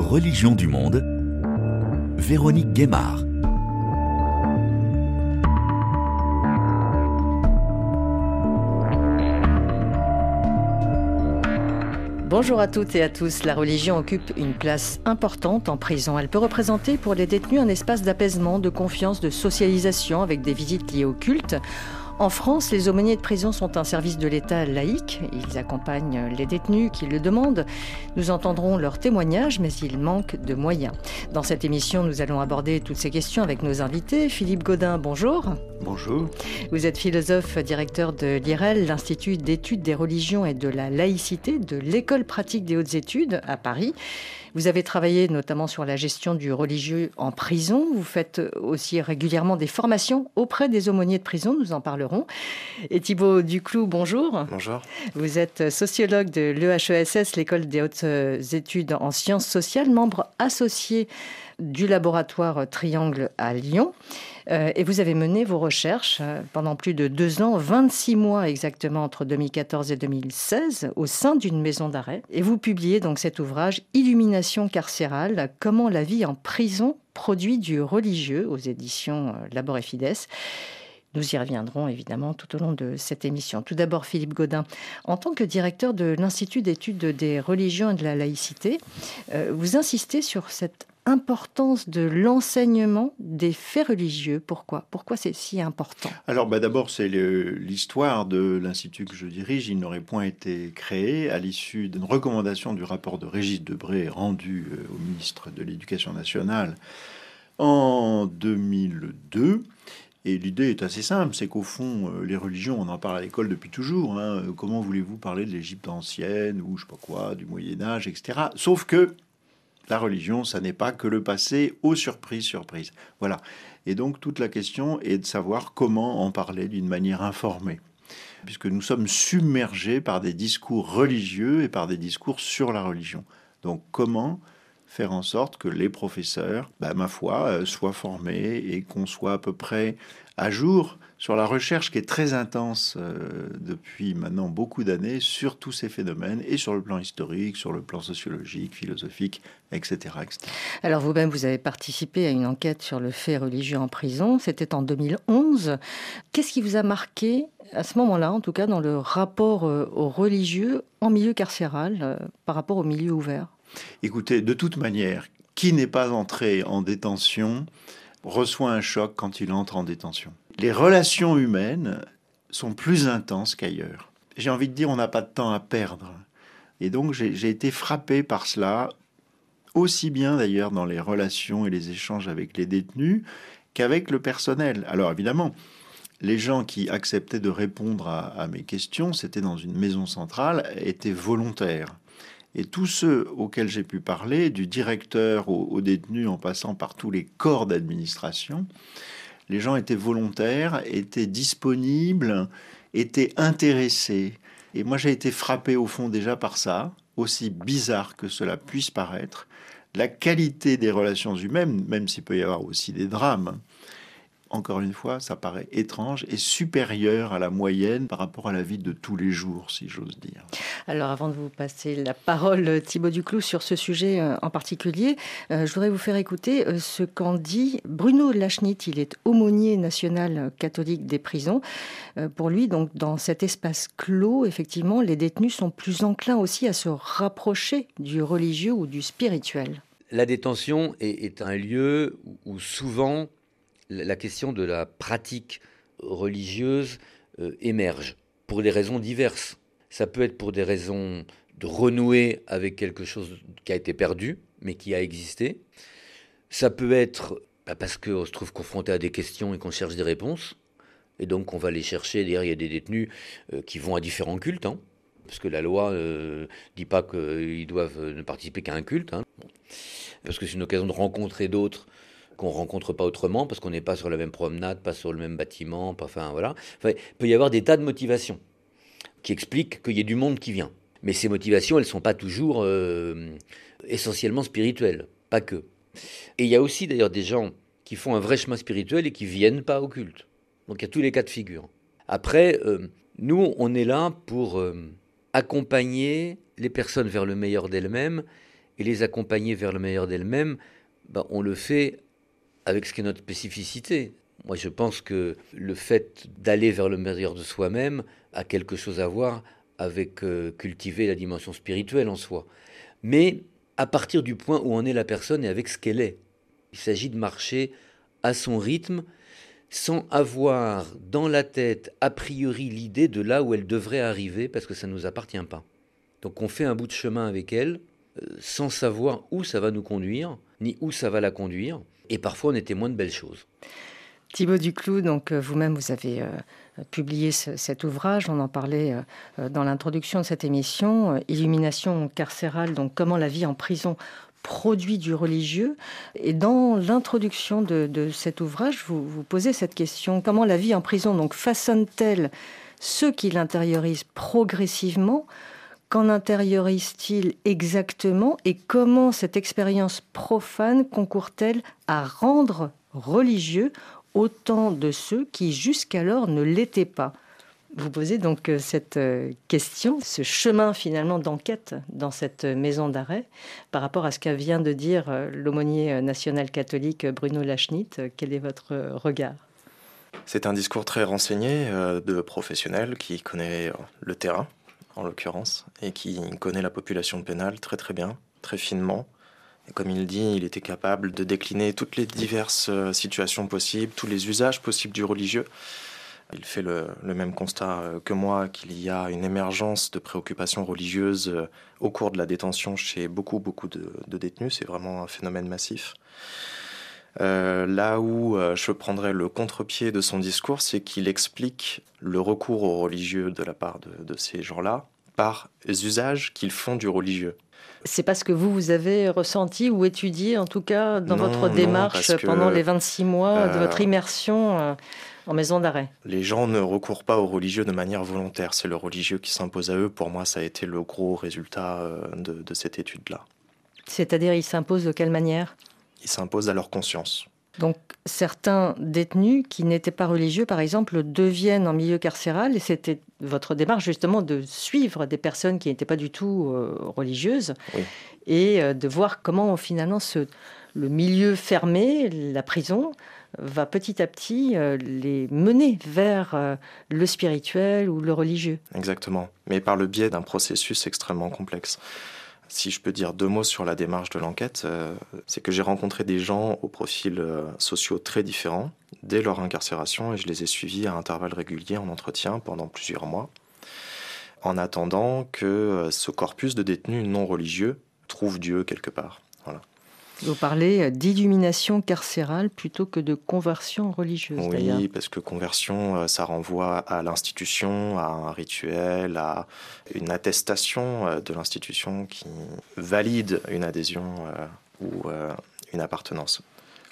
Religion du monde, Véronique Guémard. Bonjour à toutes et à tous. La religion occupe une place importante en prison. Elle peut représenter pour les détenus un espace d'apaisement, de confiance, de socialisation avec des visites liées au culte. En France, les aumôniers de prison sont un service de l'État laïque. Ils accompagnent les détenus qui le demandent. Nous entendrons leurs témoignages, mais il manque de moyens. Dans cette émission, nous allons aborder toutes ces questions avec nos invités. Philippe Godin, bonjour. Bonjour. Vous êtes philosophe, directeur de l'IREL, l'Institut d'études des religions et de la laïcité de l'École pratique des hautes études à Paris. Vous avez travaillé notamment sur la gestion du religieux en prison. Vous faites aussi régulièrement des formations auprès des aumôniers de prison. Nous en parlerons. Et Thibaut Duclou, bonjour. Bonjour. Vous êtes sociologue de l'EHESS, l'école des hautes études en sciences sociales, membre associé du laboratoire Triangle à Lyon. Euh, et vous avez mené vos recherches euh, pendant plus de deux ans, 26 mois exactement entre 2014 et 2016, au sein d'une maison d'arrêt. Et vous publiez donc cet ouvrage Illumination carcérale, comment la vie en prison produit du religieux aux éditions euh, Labor et Fides. Nous y reviendrons évidemment tout au long de cette émission. Tout d'abord, Philippe Godin, en tant que directeur de l'Institut d'études des religions et de la laïcité, vous insistez sur cette importance de l'enseignement des faits religieux. Pourquoi? Pourquoi c'est si important? Alors bah d'abord, c'est l'histoire de l'Institut que je dirige. Il n'aurait point été créé à l'issue d'une recommandation du rapport de Régis Debré rendu euh, au ministre de l'Éducation nationale en 2002. Et l'idée est assez simple, c'est qu'au fond, euh, les religions, on en parle à l'école depuis toujours. Hein. Comment voulez-vous parler de l'Égypte ancienne ou je sais pas quoi, du Moyen Âge, etc. Sauf que la religion, ça n'est pas que le passé, aux surprises, surprises. Voilà. Et donc toute la question est de savoir comment en parler d'une manière informée. Puisque nous sommes submergés par des discours religieux et par des discours sur la religion. Donc comment faire en sorte que les professeurs, bah, ma foi, euh, soient formés et qu'on soit à peu près à jour sur la recherche qui est très intense euh, depuis maintenant beaucoup d'années sur tous ces phénomènes et sur le plan historique, sur le plan sociologique, philosophique, etc. Alors vous-même, vous avez participé à une enquête sur le fait religieux en prison, c'était en 2011. Qu'est-ce qui vous a marqué à ce moment-là, en tout cas dans le rapport euh, aux religieux en milieu carcéral euh, par rapport au milieu ouvert? Écoutez, de toute manière, qui n'est pas entré en détention reçoit un choc quand il entre en détention les relations humaines sont plus intenses qu'ailleurs. J'ai envie de dire, on n'a pas de temps à perdre. Et donc, j'ai été frappé par cela, aussi bien d'ailleurs dans les relations et les échanges avec les détenus qu'avec le personnel. Alors, évidemment, les gens qui acceptaient de répondre à, mes questions, c'était dans une maison centrale, étaient volontaires. Et tous ceux auxquels j'ai pu parler, du directeur aux détenus en passant par tous les corps d'administration, les gens étaient volontaires, étaient disponibles, étaient intéressés. Et moi, j'ai été frappé au fond déjà par ça, aussi bizarre que cela puisse paraître. La qualité des relations humaines, même s'il peut y avoir aussi des drames, encore une fois, ça paraît étrange et supérieur à la moyenne par rapport à la vie de tous les jours, si j'ose dire. Alors, avant de vous passer la parole, Thibaut Duclou, sur ce sujet euh, en particulier, euh, je voudrais vous faire écouter euh, ce qu'en dit Bruno Lachnit. Il est aumônier national catholique des prisons. Pour lui, donc, dans cet espace clos, effectivement, les détenus sont plus enclins aussi à se rapprocher du religieux ou du spirituel. La détention est, un lieu où souvent la question de la pratique religieuse euh, émerge pour des raisons diverses. Ça peut être pour des raisons de renouer avec quelque chose qui a été perdu, mais qui a existé. Ça peut être bah, parce qu'on se trouve confronté à des questions et qu'on cherche des réponses. Et donc on va les chercher. D'ailleurs, il y a des détenus euh, qui vont à différents cultes, hein, parce que la loi ne euh, dit pas qu'ils doivent ne participer qu'à un culte. Hein. Parce que c'est une occasion de rencontrer d'autres qu'on rencontre pas autrement parce qu'on n'est pas sur la même promenade, pas sur le même bâtiment, enfin voilà. il peut y avoir des tas de motivations qui expliquent qu'il y ait du monde qui vient. Mais ces motivations, elles sont pas toujours euh, essentiellement spirituelles, pas que. Et il y a aussi d'ailleurs des gens qui font un vrai chemin spirituel et qui viennent pas au culte. Donc il y a tous les cas de figure. Après, euh, nous, on est là pour euh, accompagner les personnes vers le meilleur d'elles-mêmes et les accompagner vers le meilleur d'elles-mêmes, ben, on le fait avec ce qui est notre spécificité. Moi, je pense que le fait d'aller vers le meilleur de soi-même a quelque chose à voir avec euh, cultiver la dimension spirituelle en soi. Mais à partir du point où en est la personne et avec ce qu'elle est. Il s'agit de marcher à son rythme sans avoir dans la tête a priori l'idée de là où elle devrait arriver parce que ça ne nous appartient pas. Donc on fait un bout de chemin avec elle euh, sans savoir où ça va nous conduire, ni où ça va la conduire, et parfois on est témoin de belles choses. Thibaut Duclou, donc euh, vous-même, vous avez euh, publié cet ouvrage. On en parlait dans l'introduction de cette émission, Illumination carcérale. Donc comment la vie en prison produit du religieux. Et dans l'introduction de, cet ouvrage, vous, vous posez cette question comment la vie en prison donc façonne-t-elle ceux qui l'intériorisent progressivement Qu'en intériorise-t-il exactement et comment cette expérience profane concourt-elle à rendre religieux autant de ceux qui jusqu'alors ne l'étaient pas? Vous posez donc euh, cette euh, question, ce chemin finalement d'enquête dans cette maison d'arrêt par rapport à ce qu'a vient de dire euh, l'aumônier national catholique Bruno Lachnit. Quel est votre regard? C'est un discours très renseigné de professionnel qui connaît le terrain, en l'occurrence, et qui connaît la population pénale très très bien, très finement. Et comme il dit, il était capable de décliner toutes les diverses situations possibles, tous les usages possibles du religieux il fait le, même constat euh, que moi qu'il y a une émergence de préoccupations religieuses euh, au cours de la détention chez beaucoup, beaucoup de, détenus. C'est vraiment un phénomène massif. Euh, là où je prendrais le contre-pied de son discours, c'est qu'il explique le recours au religieux de la part de, ces gens-là par les usages qu'ils font du religieux. C'est parce que vous, vous avez ressenti ou étudié, en tout cas, dans votre démarche pendant les 26 mois de votre immersion en maison d'arrêt? Les gens ne recourent pas aux religieux de manière volontaire. C'est le religieux qui s'impose à eux. Pour moi, ça a été le gros résultat euh, de, cette étude-là. C'est-à-dire, ils s'imposent de quelle manière? Ils s'imposent à leur conscience. Donc certains détenus qui n'étaient pas religieux, par exemple, deviennent en milieu carcéral, et c'était votre démarche justement de suivre des personnes qui n'étaient pas du tout euh, religieuses, et euh, de voir comment finalement le milieu fermé, la prison, va petit à petit euh, les mener vers le spirituel ou le religieux. Exactement, mais par le biais d'un processus extrêmement complexe. Si je peux dire deux mots sur la démarche de l'enquête, euh, c'est que j'ai rencontré des gens aux profils sociaux très différents dès leur incarcération et je les ai suivis à intervalles réguliers en entretien pendant plusieurs mois, en attendant que ce corpus de détenus non religieux trouve Dieu quelque part. Vous parlez d'illumination carcérale plutôt que de conversion religieuse. Oui, parce que conversion, euh, ça renvoie à l'institution, à un rituel, à une attestation euh, de l'institution qui valide une adhésion euh, ou une appartenance.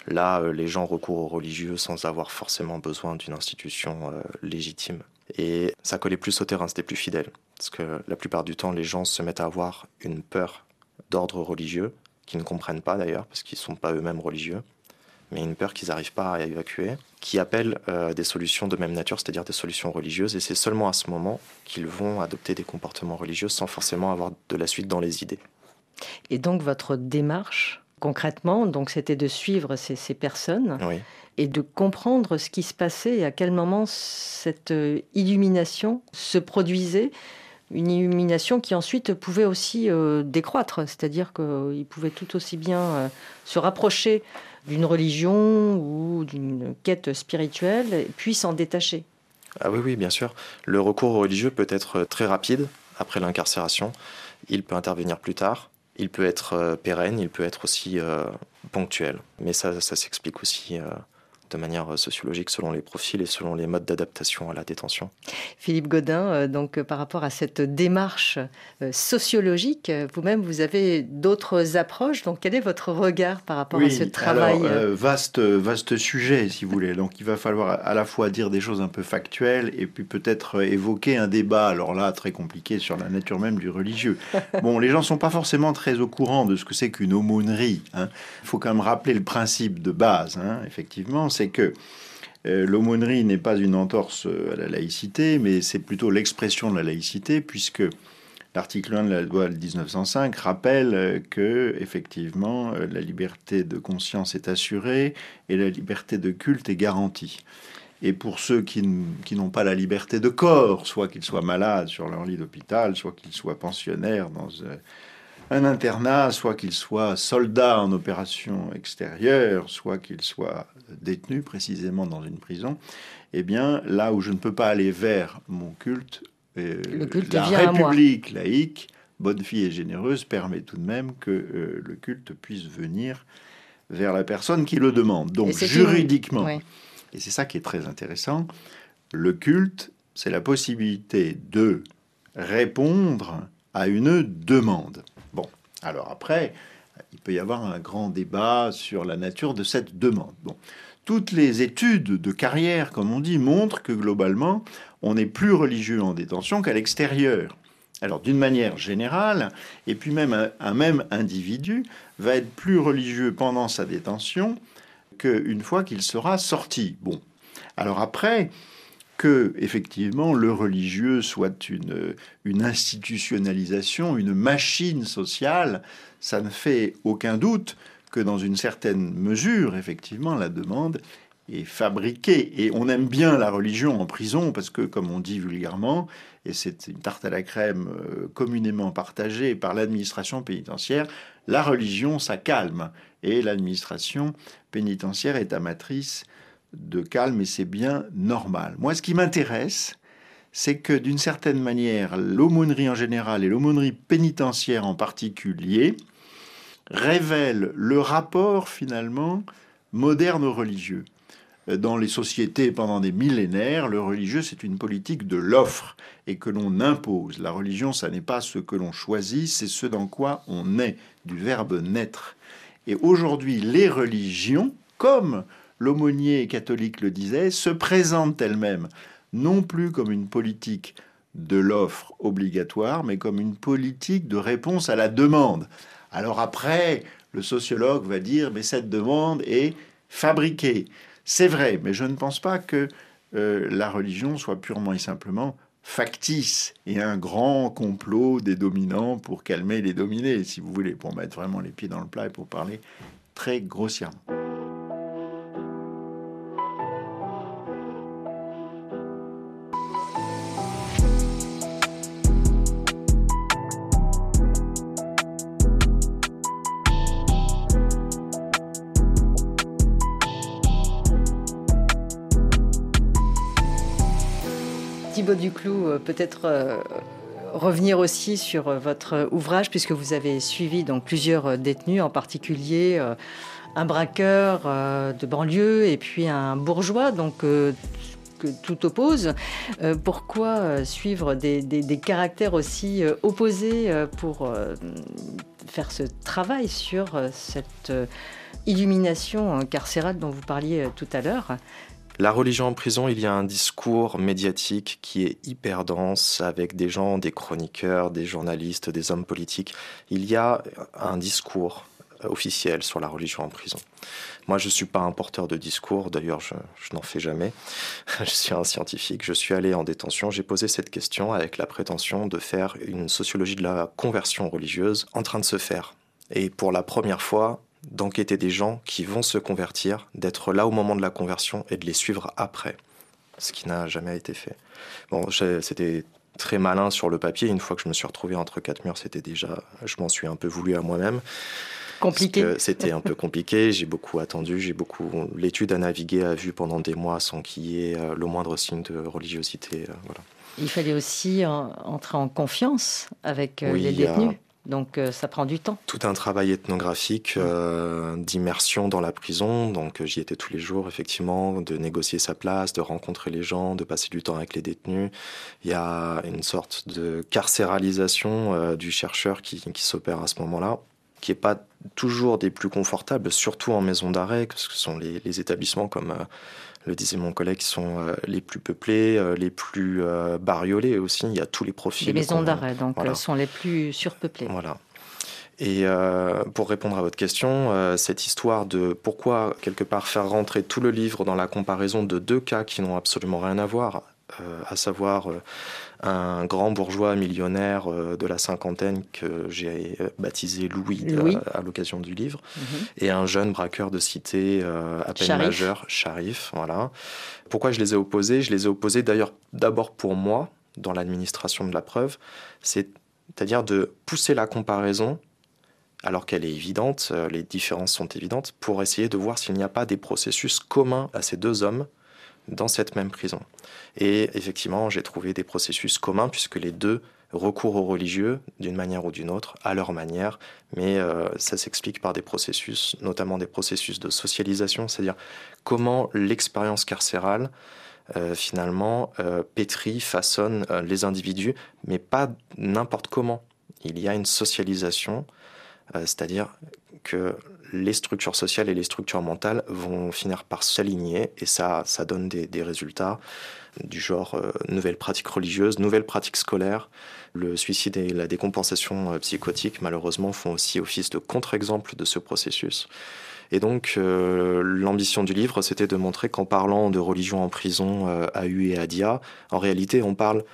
Là, les gens recourent aux religieux sans avoir forcément besoin d'une institution légitime. Et ça collait plus au terrain, c'était plus fidèle. Parce que la plupart du temps, les gens se mettent à avoir une peur d'ordre religieux qui ne comprennent pas d'ailleurs, parce qu'ils ne sont pas eux-mêmes religieux, mais une peur qu'ils n'arrivent pas à évacuer, qui appelle euh, des solutions de même nature, c'est-à-dire des solutions religieuses, et c'est seulement à ce moment qu'ils vont adopter des comportements religieux sans forcément avoir de la suite dans les idées. Et donc votre démarche, concrètement, donc c'était de suivre ces, ces personnes et de comprendre ce qui se passait et à quel moment cette euh, illumination se produisait une illumination qui ensuite pouvait aussi euh, décroître, c'est-à-dire qu'il pouvait tout aussi bien euh, se rapprocher d'une religion ou d'une quête spirituelle, puis s'en détacher. Ah oui, oui, bien sûr. Le recours religieux peut être très rapide après l'incarcération. Il peut intervenir plus tard. Il peut être euh, pérenne, il peut être aussi ponctuel. Mais ça, ça s'explique aussi de manière euh, sociologique selon les profils et selon les modes d'adaptation à la détention. Philippe Godin, euh, donc euh, par rapport à cette démarche sociologique, vous-même vous avez d'autres approches. Donc quel est votre regard par rapport à ce travail alors, vaste, vaste sujet, si vous voulez. Donc il va falloir à la fois dire des choses un peu factuelles et puis peut-être évoquer un débat. Alors là, très compliqué sur la nature même du religieux. Bon, les gens sont pas forcément très au courant de ce que c'est qu'une aumônerie. Hein. Il faut quand même rappeler le principe de base. Hein, effectivement, c'est que euh, l'aumônerie n'est pas une entorse euh, à la laïcité, mais c'est plutôt l'expression de la laïcité, puisque L'article 1 de la loi de 1905 rappelle que, effectivement, la liberté de conscience est assurée et la liberté de culte est garantie. Et pour ceux qui, n'ont pas la liberté de corps, soit qu'ils soient malades sur leur lit d'hôpital, soit qu'ils soient pensionnaires dans euh, un internat, soit qu'ils soient soldats en opération extérieure, soit qu'ils soient détenus précisément dans une prison, eh bien, là où je ne peux pas aller vers mon culte, euh, le culte la République laïque, bonne fille et généreuse, permet tout de même que euh, le culte puisse venir vers la personne qui le demande. Donc, juridiquement, et c'est ça qui est très intéressant. Le culte, c'est la possibilité de répondre à une demande. Bon, alors après, il peut y avoir un grand débat sur la nature de cette demande. Bon, toutes les études de carrière, comme on dit, montrent que globalement, on est plus religieux en détention qu'à l'extérieur. Alors d'une manière générale, et puis même un, un, même individu va être plus religieux pendant sa détention qu'une fois qu'il sera sorti. Bon, alors après, que effectivement le religieux soit une, une institutionnalisation, une machine sociale, ça ne fait aucun doute que dans une certaine mesure, effectivement, la demande est fabriquée. Et on aime bien la religion en prison parce que, comme on dit vulgairement, et c'est une tarte à la crème euh, communément partagée par l'administration pénitentiaire, la religion, ça calme. Et l'administration pénitentiaire est amatrice de calme et c'est bien normal. Moi, ce qui m'intéresse, c'est que d'une certaine manière, l'aumônerie en général et l'aumônerie pénitentiaire en particulier révèlent le rapport finalement moderne au religieux. Dans les sociétés pendant des millénaires, le religieux, c'est une politique de l'offre et que l'on impose. La religion, ça n'est pas ce que l'on choisit, c'est ce dans quoi on est, du verbe naître. Et aujourd'hui, les religions, comme l'aumônier catholique le disait, se présentent elles-mêmes non plus comme une politique de l'offre obligatoire, mais comme une politique de réponse à la demande. Alors après, le sociologue va dire, mais cette demande est fabriquée. C'est vrai, mais je ne pense pas que euh, la religion soit purement et simplement factice et un grand complot des dominants pour calmer les dominés, si vous voulez, pour mettre vraiment les pieds dans le plat et pour parler très grossièrement. Euh, peut-être euh, revenir aussi sur euh, votre ouvrage, puisque vous avez suivi donc plusieurs détenus, en particulier un braqueur de banlieue et puis un bourgeois, donc que tout oppose. pourquoi suivre des, caractères aussi opposés pour faire ce travail sur cette illumination carcérale dont vous parliez tout à l'heure? La religion en prison, il y a un discours médiatique qui est hyper dense avec des gens, des chroniqueurs, des journalistes, des hommes politiques. Il y a un discours officiel sur la religion en prison. Moi, je ne suis pas un porteur de discours, d'ailleurs, je, n'en fais jamais. je suis un scientifique, je suis allé en détention, j'ai posé cette question avec la prétention de faire une sociologie de la conversion religieuse en train de se faire. Et pour la première fois, d'enquêter des gens qui vont se convertir, d'être là au moment de la conversion et de les suivre après, ce qui n'a jamais été fait. Bon, c'était très malin sur le papier. Une fois que je me suis retrouvé entre quatre murs, c'était déjà, je m'en suis un peu voulu à moi-même. Compliqué. C'était un peu compliqué. J'ai beaucoup attendu. J'ai beaucoup l'étude à naviguer a vu pendant des mois sans qu'il y ait euh, le moindre signe de religiosité. Euh, voilà. Il fallait aussi entrer en confiance avec euh, les détenus. Donc euh, ça prend du temps. Tout un travail ethnographique, euh, d'immersion dans la prison. Donc euh, j'y étais tous les jours, effectivement, de négocier sa place, de rencontrer les gens, de passer du temps avec les détenus. Il y a une sorte de carcéralisation du chercheur qui, qui s'opère à ce moment-là qui n'est pas toujours des plus confortables, surtout en maison d'arrêt, parce que ce sont les, les établissements comme le disait mon collègue, qui sont euh, les plus peuplés, euh, les plus euh, bariolés aussi. Il y a tous les profils. Les maisons d'arrêt, donc, sont les plus surpeuplées. Voilà. Et pour répondre à votre question, cette histoire de pourquoi quelque part faire rentrer tout le livre dans la comparaison de deux cas qui n'ont absolument rien à voir, à savoir un grand bourgeois millionnaire euh, de la cinquantaine que j'ai euh, baptisé Louis, à l'occasion du livre, mhm. et un jeune braqueur de cité à peine majeur, Sharif. Voilà. Pourquoi je les ai opposés? Je les ai opposés d'ailleurs d'abord pour moi, dans l'administration de la preuve, c'est-à-dire de pousser la comparaison alors qu'elle est évidente, les différences sont évidentes, pour essayer de voir s'il n'y a pas des processus communs à ces deux hommes dans cette même prison. Et effectivement, j'ai trouvé des processus communs puisque les deux recourent aux religieux d'une manière ou d'une autre, à leur manière, mais euh, ça s'explique par des processus, notamment des processus de socialisation, c'est-à-dire comment l'expérience carcérale euh, finalement euh, pétrit, façonne les individus, mais pas n'importe comment. Il y a une socialisation, c'est-à-dire que les structures sociales et les structures mentales vont finir par s'aligner et ça, ça donne des, résultats du genre euh, nouvelles pratiques religieuses, nouvelles pratiques scolaires. Le suicide et la décompensation euh, psychotique, malheureusement, font aussi office de contre-exemple de ce processus. Et donc, euh, l'ambition du livre, c'était de montrer qu'en parlant de religion en prison à U et à Dia, en réalité, on parle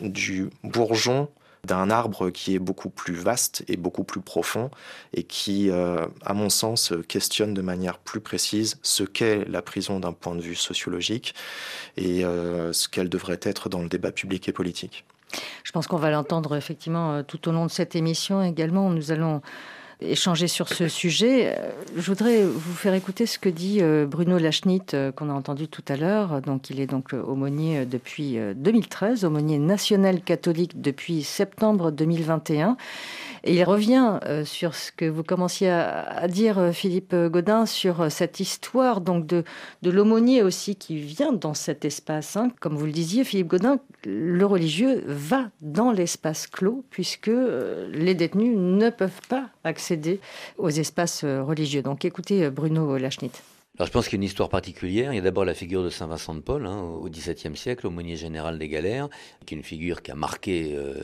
du bourgeon d'un arbre qui est beaucoup plus vaste et beaucoup plus profond et qui, euh, à mon sens, questionne de manière plus précise ce qu'est la prison d'un point de vue sociologique et euh, ce qu'elle devrait être dans le débat public et politique. Je pense qu'on va l'entendre effectivement euh, tout au long de cette émission également. Nous allons échanger sur ce sujet. Euh, je voudrais vous faire écouter ce que dit euh, Bruno Lachnit, euh, qu'on a entendu tout à l'heure. Donc, il est donc aumônier depuis 2013, aumônier national catholique depuis septembre 2021. Il revient sur ce que vous commenciez à, dire, Philippe Godin, sur cette histoire donc de, l'aumônier aussi qui vient dans cet espace. Hein. Comme vous le disiez, Philippe Godin, le religieux va dans l'espace clos puisque les détenus ne peuvent pas accéder aux espaces euh, religieux. Donc écoutez euh, Bruno Lachnit. Alors je pense qu'il y a une histoire particulière. Il y a d'abord la figure de Saint Vincent de Paul hein, au XVIIe siècle, aumônier général des galères, qui est une figure qui a marqué euh,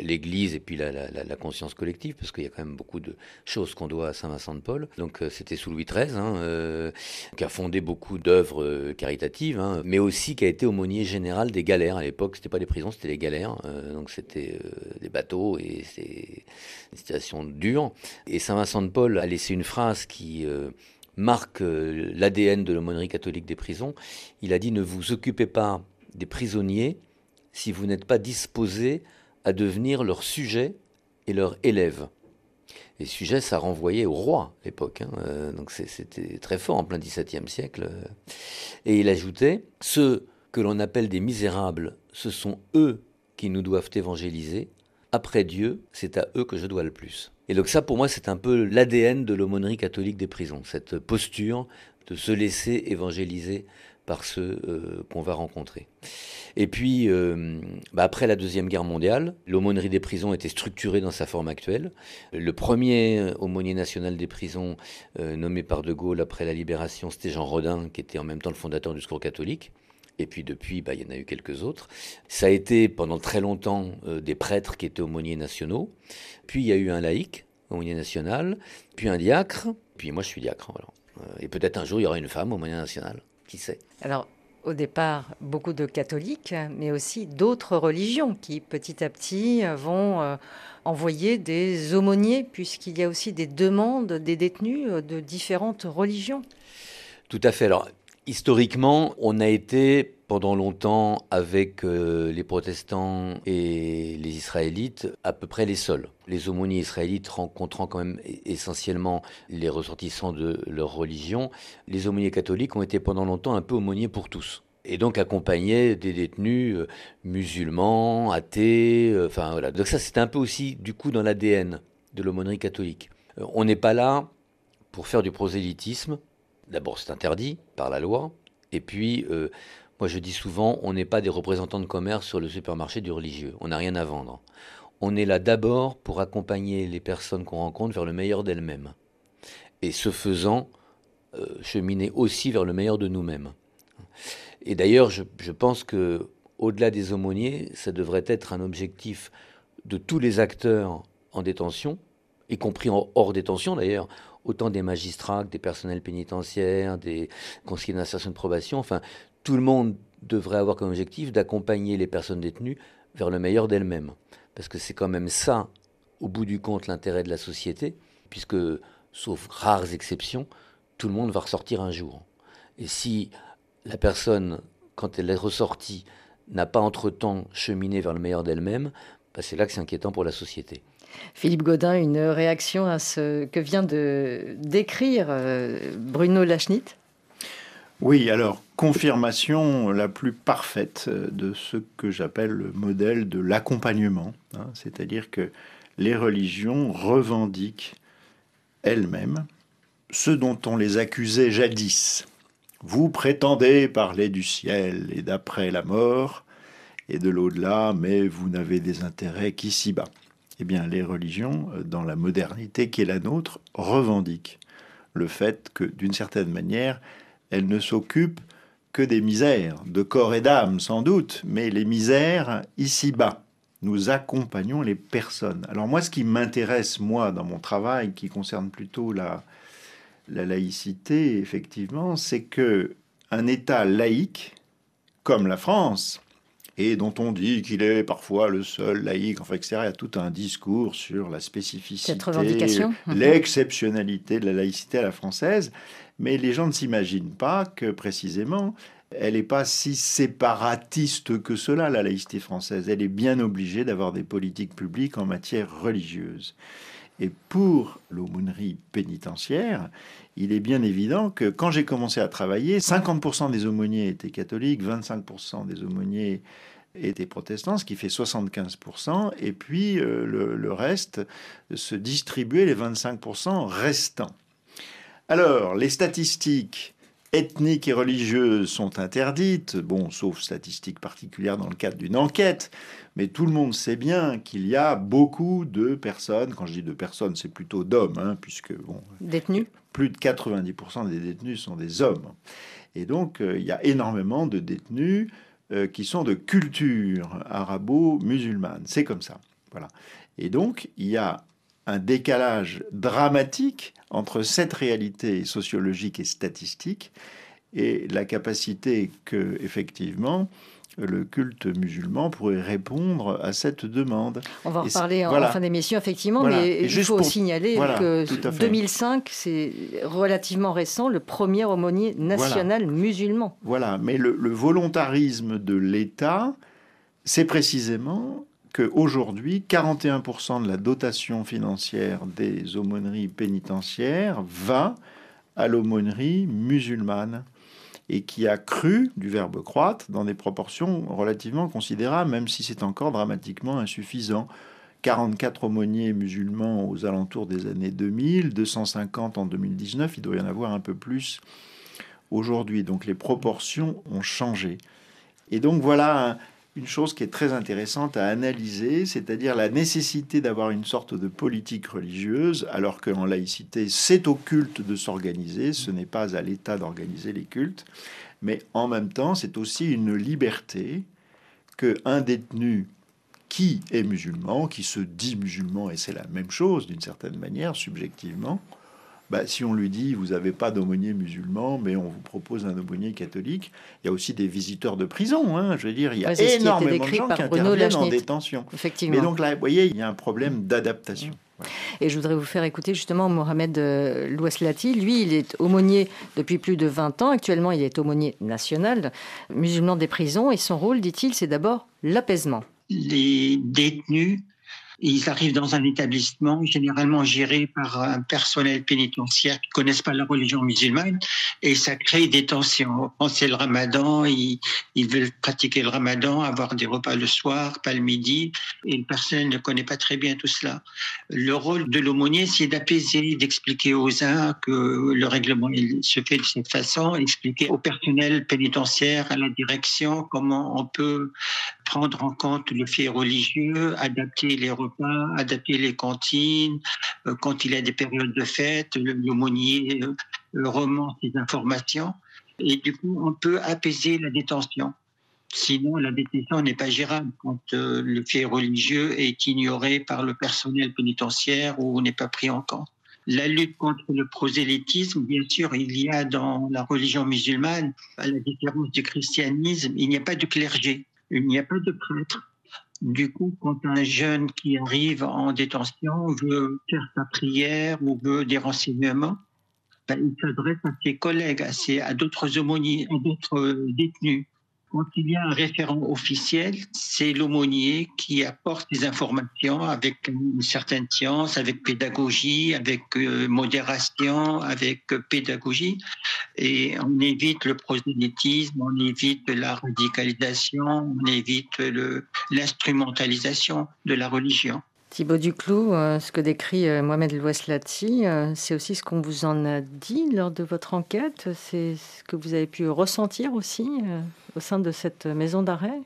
l'Église et puis la, conscience collective, parce qu'il y a quand même beaucoup de choses qu'on doit à Saint Vincent de Paul. Donc c'était sous Louis XIII, hein, qui a fondé beaucoup d'œuvres caritatives, hein, mais aussi qui a été aumônier général des galères. À l'époque, c'était pas des prisons, c'était des galères. donc c'était des bateaux et c'est une situation dure. Et Saint Vincent de Paul a laissé une phrase qui euh, marque euh, l'ADN de l'aumônerie catholique des prisons. Il a dit Ne vous occupez pas des prisonniers si vous n'êtes pas disposé à devenir leur sujet et leur élève. Et sujet, ça renvoyait au roi à l'époque. Hein. Euh, donc c'était très fort en plein XVIIe siècle. Et il ajoutait Ceux que l'on appelle des misérables, ce sont eux qui nous doivent évangéliser. Après Dieu, c'est à eux que je dois le plus. Et donc ça, pour moi, c'est un peu l'ADN de l'aumônerie catholique des prisons, cette posture de se laisser évangéliser par ceux euh, qu'on va rencontrer. Et puis, euh, bah, après la Deuxième Guerre mondiale, l'aumônerie des prisons était structurée dans sa forme actuelle. Le premier aumônier national des prisons, euh, nommé par De Gaulle après la libération, c'était Jean Rodin, qui était en même temps le fondateur du secours catholique. Et puis depuis, bah, il y en a eu quelques autres. Ça a été pendant très longtemps euh, des prêtres qui étaient aumôniers nationaux. Puis il y a eu un laïc, aumônier national, puis un diacre. Puis moi, je suis diacre. Euh, et peut-être un jour, il y aura une femme aumônier national. Qui sait? Alors, au départ, beaucoup de catholiques, mais aussi d'autres religions qui, petit à petit, vont euh, envoyer des aumôniers, puisqu'il y a aussi des demandes des détenus de différentes religions. Tout à fait. Alors, Historiquement, on a été pendant longtemps avec euh, les protestants et les israélites à peu près les seuls. Les aumôniers israélites rencontrant quand même essentiellement les ressortissants de leur religion, les aumôniers catholiques ont été pendant longtemps un peu aumôniers pour tous. Et donc accompagnaient des détenus euh, musulmans, athées, euh, enfin voilà. Donc ça c'était un peu aussi du coup dans l'ADN de l'aumônerie catholique. on n'est pas là pour faire du prosélytisme, D'abord, c'est interdit par la loi. Et puis, euh, moi je dis souvent, on n'est pas des représentants de commerce sur le supermarché du religieux. On n'a rien à vendre. On est là d'abord pour accompagner les personnes qu'on rencontre vers le meilleur d'elles-mêmes. Et ce faisant, euh, cheminer aussi vers le meilleur de nous-mêmes. Et d'ailleurs, je, pense que au-delà des aumôniers, ça devrait être un objectif de tous les acteurs en détention, y compris hors détention d'ailleurs autant des magistrats que des personnels pénitentiaires, des conseillers d'insertion de probation, enfin, tout le monde devrait avoir comme objectif d'accompagner les personnes détenues vers le meilleur d'elle-même. Parce que c'est quand même ça, au bout du compte, l'intérêt de la société, puisque, sauf rares exceptions, tout le monde va ressortir un jour. Et si la personne, quand elle est ressortie, n'a pas entre-temps cheminé vers le meilleur d'elle-même, bah, c'est là que c'est inquiétant pour la société. Philippe Godin, une réaction à ce que vient de décrire euh, Bruno Lachnit Oui, alors confirmation la plus parfaite de ce que j'appelle le modèle de l'accompagnement, hein. c'est-à-dire que les religions revendiquent elles-mêmes ce dont on les accusait jadis. Vous prétendez parler du ciel et d'après la mort et de l'au-delà, mais vous n'avez des intérêts qu'ici-bas. Eh bien, les religions, dans la modernité qui est la nôtre, revendiquent le fait que, d'une certaine manière, elles ne s'occupent que des misères, de corps et d'âme sans doute, mais les misères ici-bas. Nous accompagnons les personnes. Alors moi, ce qui m'intéresse, moi, dans mon travail, qui concerne plutôt la, la laïcité, effectivement, c'est que un État laïque, comme la France, et dont on dit qu'il est parfois le seul laïque, enfin, etc. Il y a tout un discours sur la spécificité, mhm. l'exceptionnalité de la laïcité à la française, mais les gens ne s'imaginent pas que précisément elle n'est pas si séparatiste que cela, la laïcité française. Elle est bien obligée d'avoir des politiques publiques en matière religieuse. Et pour l'aumônerie pénitentiaire, il est bien évident que quand j'ai commencé à travailler, 50% des aumôniers étaient catholiques, 25% des aumôniers étaient protestants, ce qui fait 75%, et puis euh, le, reste se distribuait les 25% restants. Alors, les statistiques ethniques et religieuses sont interdites, bon, sauf statistiques particulières dans le cadre d'une enquête, mais tout le monde sait bien qu'il y a beaucoup de personnes, quand je dis de personnes, c'est plutôt d'hommes, hein, puisque bon, détenus. Plus de 90% des détenus sont des hommes. Et donc, euh, il y a énormément de détenus euh, qui sont de culture arabo-musulmane. C'est comme ça. Voilà. Et donc, il y a un décalage dramatique entre cette réalité sociologique et statistique et la capacité que, effectivement, le culte musulman pourrait répondre à cette demande. On va en reparler en fin d'émission, effectivement, mais il faut signaler que 2005, c'est relativement récent, le premier aumônier national musulman. Voilà, mais le, le volontarisme de l'État, c'est précisément qu'aujourd'hui, 41% de la dotation financière des aumôneries pénitentiaires va à l'aumônerie musulmane et qui a cru, du verbe croître, dans des proportions relativement considérables, même si c'est encore dramatiquement insuffisant. 44 aumôniers musulmans aux alentours des années 2000, 250 en 2019, il doit y en avoir un peu plus aujourd'hui. Donc les proportions ont changé. Et donc voilà une chose qui est très intéressante à analyser, c'est-à-dire la nécessité d'avoir une sorte de politique religieuse, alors qu'en laïcité, c'est au culte de s'organiser, ce n'est pas à l'État d'organiser les cultes, mais en même temps, c'est aussi une liberté que un détenu qui est musulman, qui se dit musulman, et c'est la même chose d'une certaine manière, subjectivement, bah, si on lui dit vous n'avez pas d'aumônier musulman, mais on vous propose un aumônier catholique, il y a aussi des visiteurs de prison. Hein, je veux dire, il y a énormément de gens qui interviennent en détention. Effectivement. Mais donc là, vous voyez, il y a un problème d'adaptation. Et je voudrais vous faire écouter justement Mohamed euh, Louaslati. Lui, il est aumônier depuis plus de 20 ans. Actuellement, il est aumônier national, musulman des prisons. Et son rôle, dit-il, c'est d'abord l'apaisement. Les détenus ils arrivent dans un établissement généralement géré par un personnel pénitentiaire qui ne connaissent pas la religion musulmane et ça crée des tensions. Quand c'est le ramadan, ils, ils, veulent pratiquer le ramadan, avoir des repas le soir, pas le midi, et le personnel ne connaît pas très bien tout cela. Le rôle de l'aumônier, c'est d'apaiser, d'expliquer aux uns que le règlement se fait de cette façon, expliquer au personnel pénitentiaire, à la direction, comment on peut prendre en compte le fait religieux, adapter les repas, adapter les cantines. Euh, quand il y a des périodes de fête, l'aumônier euh, remonte les informations. Et du coup, on peut apaiser la détention. Sinon, la détention n'est pas gérable quand euh, le fait religieux est ignoré par le personnel pénitentiaire ou n'est pas pris en compte. La lutte contre le prosélytisme, bien sûr, il y a dans la religion musulmane, à la différence du christianisme, il n'y a pas de clergé il n'y a pas de prêtre. Du coup, quand un jeune qui arrive en détention veut faire sa prière ou veut des renseignements, ben, il s'adresse à ses collègues, à, à d'autres aumôniers, à d'autres détenus. Quand il y a un référent officiel, c'est l'aumônier qui apporte des informations avec une certaine science, avec pédagogie, avec euh, modération, avec pédagogie. Et on évite le prosélytisme, on évite la radicalisation, on évite l'instrumentalisation de la religion. Thibaut Duclos, euh, ce que décrit euh, Mohamed Louaslati, c'est aussi ce qu'on vous en a dit lors de votre enquête C'est ce que vous avez pu ressentir aussi au sein de cette maison d'arrêt?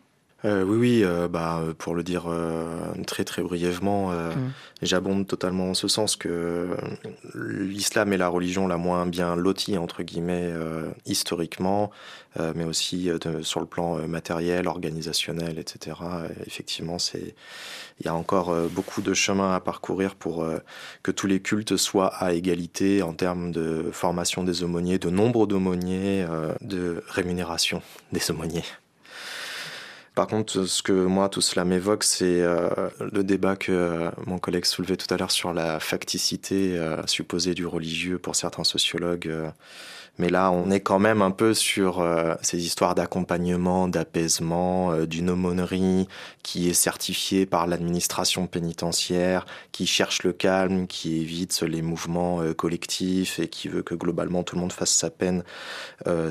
Euh, oui, oui, euh, bah, pour le dire euh, très très brièvement, mm. j'abonde totalement en ce sens que l'islam est la religion la moins bien lotie, entre guillemets, historiquement, mais aussi sur le plan matériel, organisationnel, etc. effectivement, c'est il y a encore beaucoup de chemin à parcourir pour que tous les cultes soient à égalité en termes de formation des aumôniers, de nombre d'aumôniers, de rémunération des aumôniers. Par contre, ce que moi, tout cela m'évoque, c'est euh, le débat que euh, mon collègue soulevait tout à l'heure sur la facticité euh, supposée du religieux pour certains sociologues. mais là, on est quand même un peu sur ces histoires d'accompagnement, d'apaisement, d'une aumônerie qui est certifiée par l'administration pénitentiaire, qui cherche le calme, qui évite les mouvements collectifs et qui veut que globalement tout le monde fasse sa peine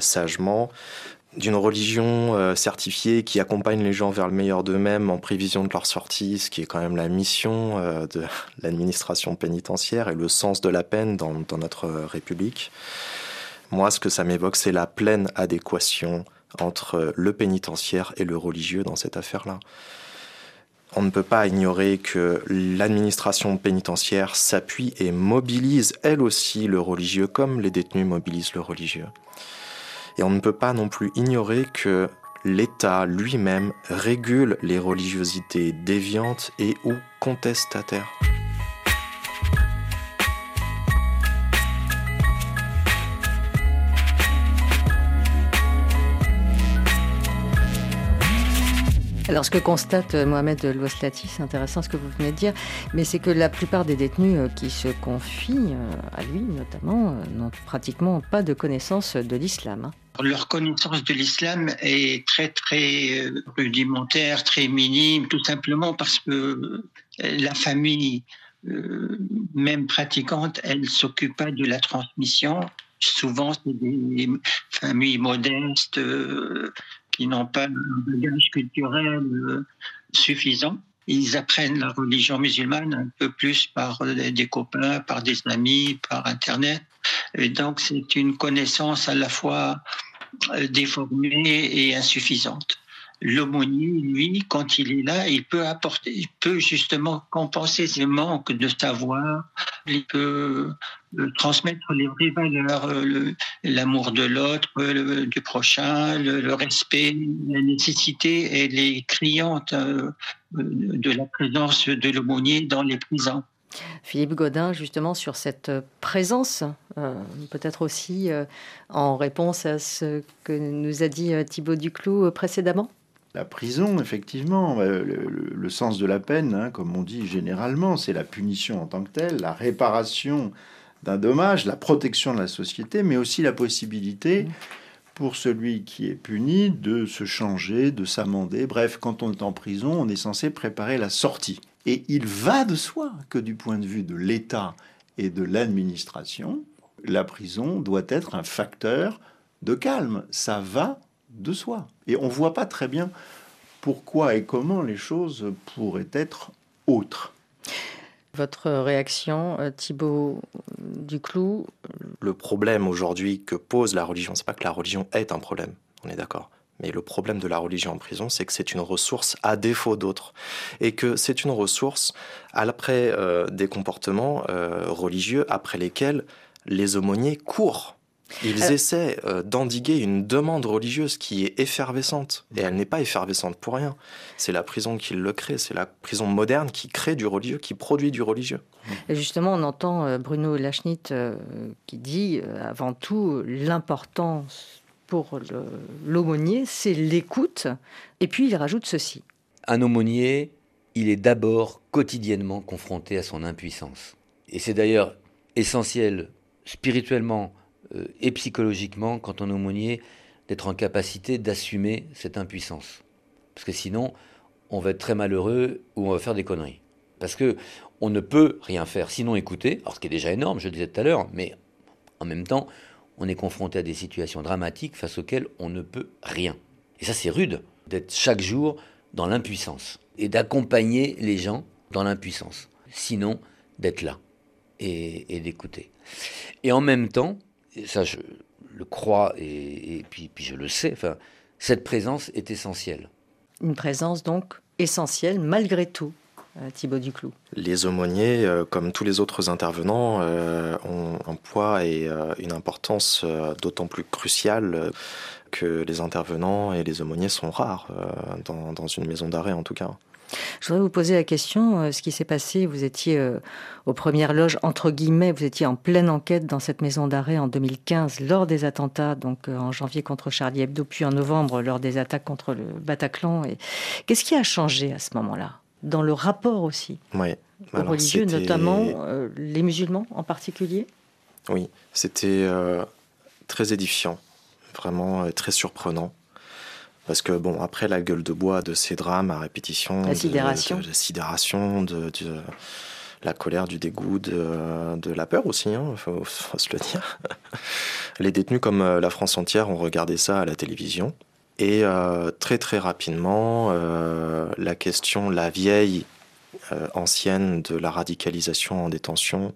sagement d'une religion euh, certifiée qui accompagne les gens vers le meilleur d'eux-mêmes en prévision de leur sortie, ce qui est quand même la mission euh, de l'administration pénitentiaire et le sens de la peine dans, dans notre République. Moi, ce que ça m'évoque, c'est la pleine adéquation entre le pénitentiaire et le religieux dans cette affaire-là. On ne peut pas ignorer que l'administration pénitentiaire s'appuie et mobilise elle aussi le religieux comme les détenus mobilisent le religieux. Et on ne peut pas non plus ignorer que l'État lui-même régule les religiosités déviantes et ou contestataires. Alors, ce que constate euh, Mohamed Louaslati, c'est intéressant ce que vous venez de dire, mais c'est que la plupart des détenus euh, qui se confient euh, à lui, notamment, n'ont pratiquement pas de connaissance de l'islam. Hein. Leur connaissance de l'islam est très très rudimentaire, très minime, tout simplement parce que la famille, même pratiquante, elle s'occupe pas de la transmission. Souvent, c'est des familles modestes qui n'ont pas un bagage culturel euh, suffisant. Ils apprennent la religion musulmane un peu plus par des copains, par des amis, par Internet. Et donc, c'est une connaissance à la fois euh, déformée et insuffisante l'aumônier, lui, quand il est là, il peut apporter, il peut justement compenser ce manque de savoir, il peut euh, transmettre les vraies valeurs, euh, l'amour de l'autre, du prochain, le, respect, la nécessité et les criantes euh, de la présence de l'aumônier dans les prisons. Philippe Godin, justement, sur cette présence, peut-être aussi en réponse à ce que nous a dit Thibaut Duclos précédemment? La prison, effectivement, euh, le, sens de la peine, hein, comme on dit généralement, c'est la punition en tant que telle, la réparation d'un dommage, la protection de la société, mais aussi la possibilité pour celui qui est puni de se changer, de s'amender. Bref, quand on est en prison, on est censé préparer la sortie. Et il va de soi que du point de vue de l'État et de l'administration, la prison doit être un facteur de calme. Ça va de soi. Et on ne voit pas très bien pourquoi et comment les choses pourraient être autres. Votre réaction, euh, Thibaut Duclou? Le problème aujourd'hui que pose la religion, c'est pas que la religion est un problème, on est d'accord. Mais le problème de la religion en prison, c'est que c'est une ressource à défaut d'autres. Et que c'est une ressource après euh, des comportements euh, religieux après lesquels les aumôniers courent. Ils euh, essaient euh, d'endiguer une demande religieuse qui est effervescente. Et elle n'est pas effervescente pour rien. C'est la prison qui le crée. C'est la prison moderne qui crée du religieux, qui produit du religieux. Et justement, on entend euh, Bruno Lachnit qui dit avant tout l'importance pour l'aumônier, c'est l'écoute. Et puis il rajoute ceci. Un aumônier, il est d'abord quotidiennement confronté à son impuissance. Et c'est d'ailleurs essentiel spirituellement euh, et psychologiquement, quand on est aumônier, d'être en capacité d'assumer cette impuissance. Parce que sinon, on va être très malheureux ou on va faire des conneries. Parce que on ne peut rien faire sinon écouter, alors ce qui est déjà énorme, je le disais tout à l'heure, mais en même temps, on est confronté à des situations dramatiques face auxquelles on ne peut rien. Et ça, c'est rude d'être chaque jour dans l'impuissance et d'accompagner les gens dans l'impuissance. Sinon, d'être là et, d'écouter. Et en même temps, ça je le crois et, puis, puis je le sais, enfin, cette présence est essentielle. Une présence donc essentielle malgré tout. Euh, Thibaut Duclou. Les aumôniers, euh, comme tous les autres intervenants, euh, ont un poids et une importance d'autant plus cruciale que les intervenants et les aumôniers sont rares dans, dans une maison d'arrêt en tout cas. Je voudrais vous poser la question, euh, ce qui s'est passé, vous étiez euh, aux premières loges, entre guillemets, vous étiez en pleine enquête dans cette maison d'arrêt en 2015 lors des attentats, donc euh, en janvier contre Charlie Hebdo, puis en novembre lors des attaques contre le Bataclan. Et... Qu'est-ce qui a changé à ce moment-là Dans le rapport aussi oui. aux religieux, notamment les musulmans en particulier? Oui, c'était très édifiant, vraiment très surprenant. Parce que, bon, après la gueule de bois de ces drames à répétition, la sidération, de, la sidération, de, la colère, du dégoût, de, la peur aussi, il hein, faut, se le dire. Les détenus, comme euh, la France entière, ont regardé ça à la télévision. Et euh, très très rapidement, euh, la question, la vieille ancienne de la radicalisation en détention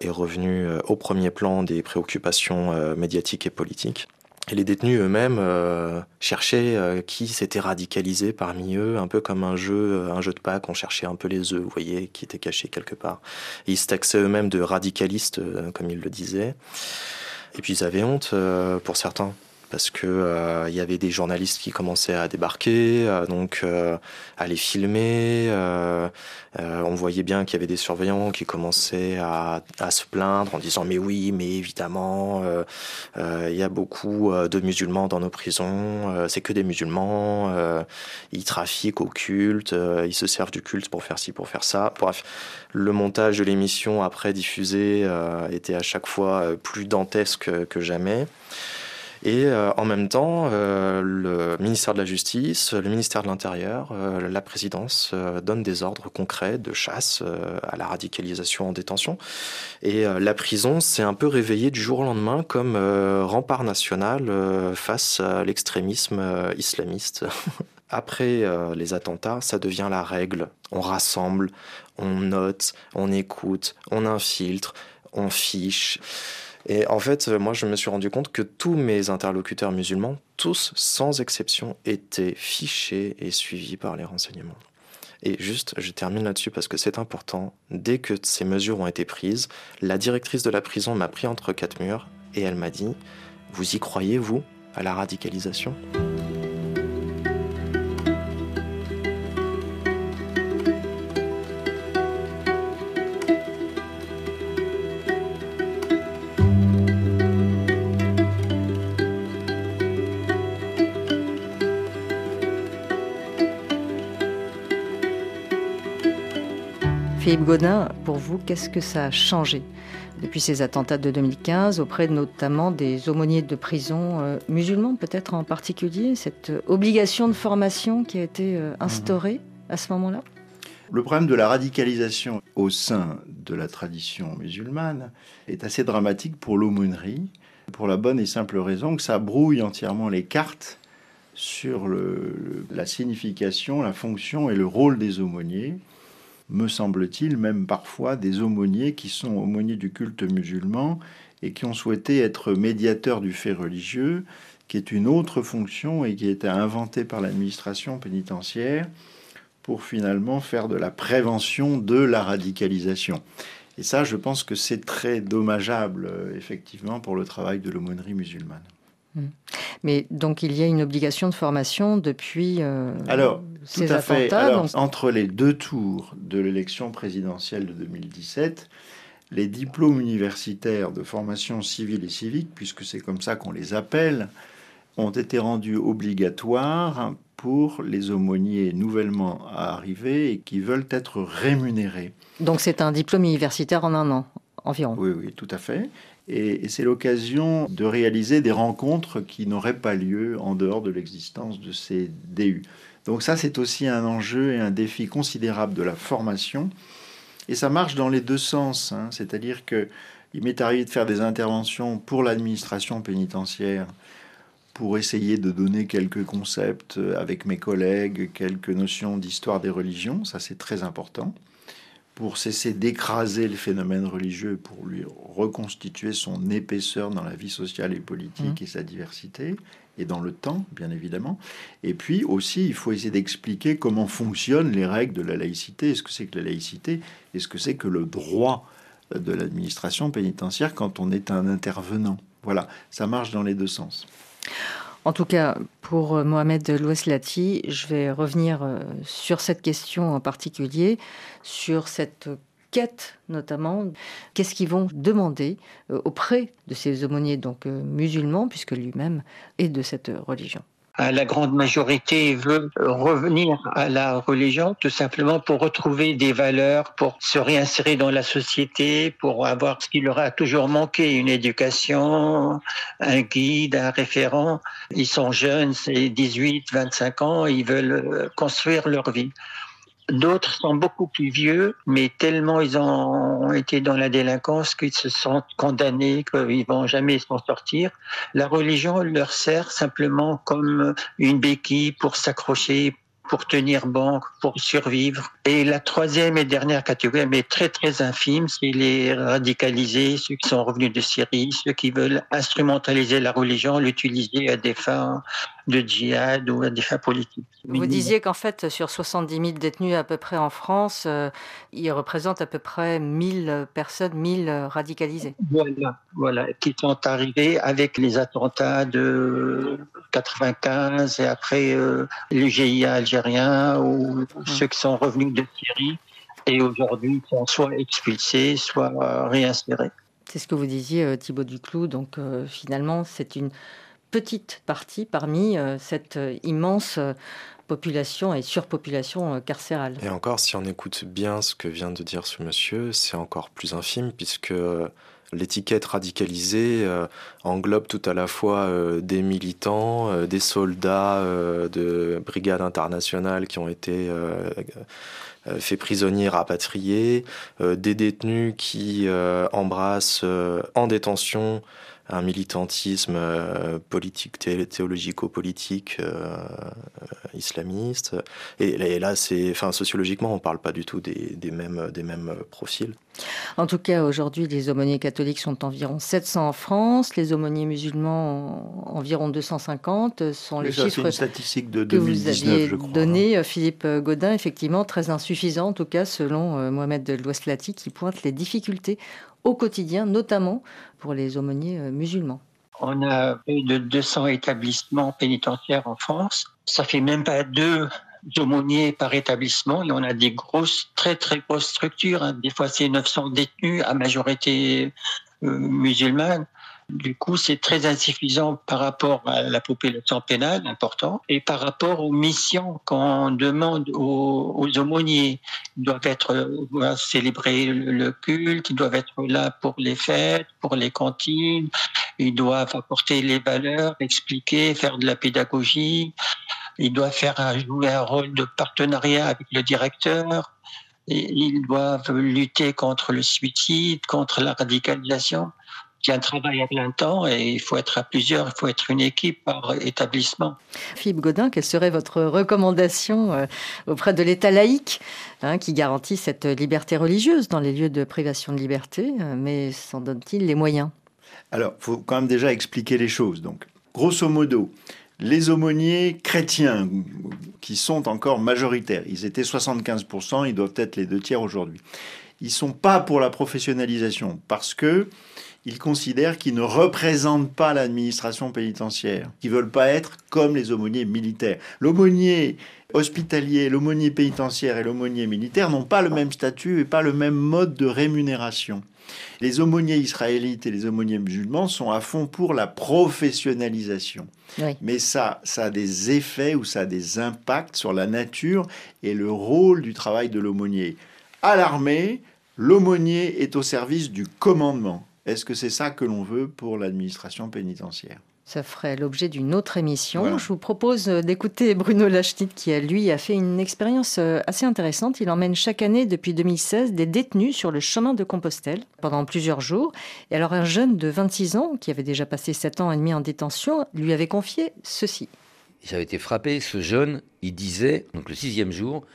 est revenue au premier plan des préoccupations médiatiques et politiques. Et les détenus eux-mêmes euh, cherchaient euh, qui s'était radicalisé parmi eux, un peu comme un jeu, euh, un jeu de Pâques, on cherchait un peu les œufs, vous voyez, qui étaient cachés quelque part. ils se taxaient eux-mêmes de radicalistes, comme ils le disaient. Et puis ils avaient honte pour certains parce que euh, il y avait des journalistes qui commençaient à débarquer, euh, donc euh, à les filmer. on voyait bien qu'il y avait des surveillants qui commençaient à, se plaindre en disant mais oui, mais évidemment, il y a beaucoup de musulmans dans nos prisons. c'est que des musulmans. ils trafiquent au culte. ils se servent du culte pour faire ci, pour faire ça. Bref, le montage de l'émission après diffusé était à chaque fois plus dantesque que jamais. Et euh, en même temps, euh, le ministère de la Justice, le ministère de l'Intérieur, euh, la présidence donnent des ordres concrets de chasse à la radicalisation en détention. Et la prison s'est un peu réveillée du jour au lendemain comme rempart national face à l'extrémisme islamiste. Après les attentats, ça devient la règle. On rassemble, on note, on écoute, on infiltre, on fiche. Et en fait, euh, moi, je me suis rendu compte que tous mes interlocuteurs musulmans, tous sans exception, étaient fichés et suivis par les renseignements. Et juste, je termine là-dessus parce que c'est important. Dès que ces mesures ont été prises, la directrice de la prison m'a pris entre quatre murs et elle m'a dit Vous y croyez, vous, à la radicalisation? Philippe Godin, pour vous, qu'est-ce que ça a changé depuis ces attentats de 2015 auprès notamment des aumôniers de prison euh, musulmans, peut-être en particulier, cette obligation de formation qui a été euh, instaurée à ce moment-là? Le problème de la radicalisation au sein de la tradition musulmane est assez dramatique pour l'aumônerie, pour la bonne et simple raison que ça brouille entièrement les cartes sur la signification, la fonction et le rôle des aumôniers me semble-t-il, même parfois des aumôniers qui sont aumôniers du culte musulman et qui ont souhaité être médiateurs du fait religieux, qui est une autre fonction et qui a été inventée par l'administration pénitentiaire pour finalement faire de la prévention de la radicalisation. Et ça, je pense que c'est très dommageable, euh, effectivement, pour le travail de l'aumônerie musulmane. Hmm. Mais donc il y a une obligation de formation depuis euh, Alors, tout à fait. Entre les deux tours de l'élection présidentielle de 2017, les diplômes universitaires de formation civile et civique, puisque c'est comme ça qu'on les appelle, ont été rendus obligatoires pour les aumôniers nouvellement arrivés et qui veulent être rémunérés. Donc c'est un diplôme universitaire en un an environ. Oui, oui, tout à fait. Et, c'est l'occasion de réaliser des rencontres qui n'auraient pas lieu en dehors de l'existence de ces DU. Donc ça, c'est aussi un enjeu et un défi considérable de la formation. Et ça marche dans les deux sens. Hein. C'est-à-dire que il m'est arrivé de faire des interventions pour l'administration pénitentiaire pour essayer de donner quelques concepts avec mes collègues, quelques notions d'histoire des religions. Ça, c'est très important pour cesser d'écraser le phénomène religieux, pour lui reconstituer son épaisseur dans la vie sociale et politique mmh. et sa diversité, et dans le temps, bien évidemment. Et puis aussi, il faut essayer d'expliquer comment fonctionnent les règles de la laïcité, ce que c'est que la laïcité, et ce que c'est que le droit de l'administration pénitentiaire quand on est un intervenant? Voilà, ça marche dans les deux sens. En tout cas, pour euh, Mohamed Loueslati, je vais revenir euh, sur cette question en particulier, sur cette quête notamment. Qu'est-ce qu'ils vont demander euh, auprès de ces aumôniers donc musulmans, puisque lui-même est de cette religion? La grande majorité veut revenir à la religion tout simplement pour retrouver des valeurs, pour se réinsérer dans la société, pour avoir ce qui leur a toujours manqué, une éducation, un guide, un référent. Ils sont jeunes, c'est 18, 25 ans, ils veulent construire leur vie. D'autres sont beaucoup plus vieux, mais tellement ils ont été dans la délinquance qu'ils se sentent condamnés, qu'ils vont jamais s'en sortir. La religion leur sert simplement comme une béquille pour s'accrocher, pour tenir banque, pour survivre. Et la troisième et dernière catégorie, mais très très infime, c'est les radicalisés, ceux qui sont revenus de Syrie, ceux qui veulent instrumentaliser la religion, l'utiliser à des fins de djihad ou à des fins politiques. Vous disiez qu'en fait, sur 70 000 détenus à peu près en France, euh, ils représentent à peu près 1000 personnes, 1000 radicalisés. Voilà, voilà, qui sont arrivés avec les attentats de 95 et après euh, le GIA algérien ou hum. ceux qui sont revenus de Syrie et aujourd'hui sont soit expulsés, soit réinsérés. C'est ce que vous disiez, euh, Thibaut Duclou. Donc finalement, c'est une petite partie parmi euh, cette euh, immense euh, population et surpopulation carcérale. Et encore, si on écoute bien ce que vient de dire ce monsieur, c'est encore plus infime puisque l'étiquette radicalisée englobe tout à la fois des militants, des soldats de brigades internationales qui ont été faits prisonniers, rapatriés, des détenus qui embrassent en détention un militantisme euh, politique, théologico-politique euh, islamiste. Et, là, c'est, enfin, sociologiquement, on ne parle pas du tout des, mêmes, des mêmes profils. En tout cas, aujourd'hui, les aumôniers catholiques sont environ 700 en France, les aumôniers musulmans environ 250. sont les chiffres statistique de 2019, que vous aviez donné, Philippe Godin, effectivement très insuffisant, en tout cas selon euh, Mohamed Loueslati, qui pointe les difficultés au quotidien, notamment pour les aumôniers euh, musulmans. On a plus de 200 établissements pénitentiaires en France. Ça fait même pas deux aumôniers par établissement et on a des grosses, très très grosses structures. Hein. Des fois, c'est 900 détenus à majorité euh, musulmane. Du coup, c'est très insuffisant par rapport à la population pénale, important, et par rapport aux missions qu'on demande aux, aumôniers. Ils doivent être, doivent célébrer le culte, ils doivent être là pour les fêtes, pour les cantines, ils doivent apporter les valeurs, expliquer, faire de la pédagogie, ils doivent faire jouer un rôle de partenariat avec le directeur, ils doivent lutter contre le suicide, contre la radicalisation c'est un travail à plein temps et il faut être à plusieurs, il faut être une équipe par établissement. Philippe Godin, quelle serait votre recommandation euh, auprès de l'État laïque hein, qui garantit cette liberté religieuse dans les lieux de privation de liberté, euh, mais s'en donne-t-il les moyens? Alors, il faut quand même déjà expliquer les choses. Donc, grosso modo, les aumôniers chrétiens, qui sont encore majoritaires, ils étaient 75%, ils doivent être les deux tiers aujourd'hui. Ils sont pas pour la professionnalisation parce que ils considèrent qu'ils ne représentent pas l'administration pénitentiaire, qu'ils veulent pas être comme les aumôniers militaires. L'aumônier hospitalier, l'aumônier pénitentiaire et l'aumônier militaire n'ont pas le même statut et pas le même mode de rémunération. Les aumôniers israélites et les aumôniers musulmans sont à fond pour la professionnalisation. Mais ça, ça a des effets ou ça a des impacts sur la nature et le rôle du travail de l'aumônier. À l'armée, l'aumônier est au service du commandement. Est-ce que c'est ça que l'on veut pour l'administration pénitentiaire? Ça ferait l'objet d'une autre émission. Je vous propose d'écouter Bruno Lachnit qui, a, lui, a fait une expérience euh, assez intéressante. Il emmène chaque année, depuis 2016, des détenus sur le chemin de Compostelle pendant plusieurs jours. Et alors, un jeune de 26 ans, qui avait déjà passé 7 ans et demi en détention, lui avait confié ceci. J'avais été frappé. Ce jeune, il disait, donc le sixième jour,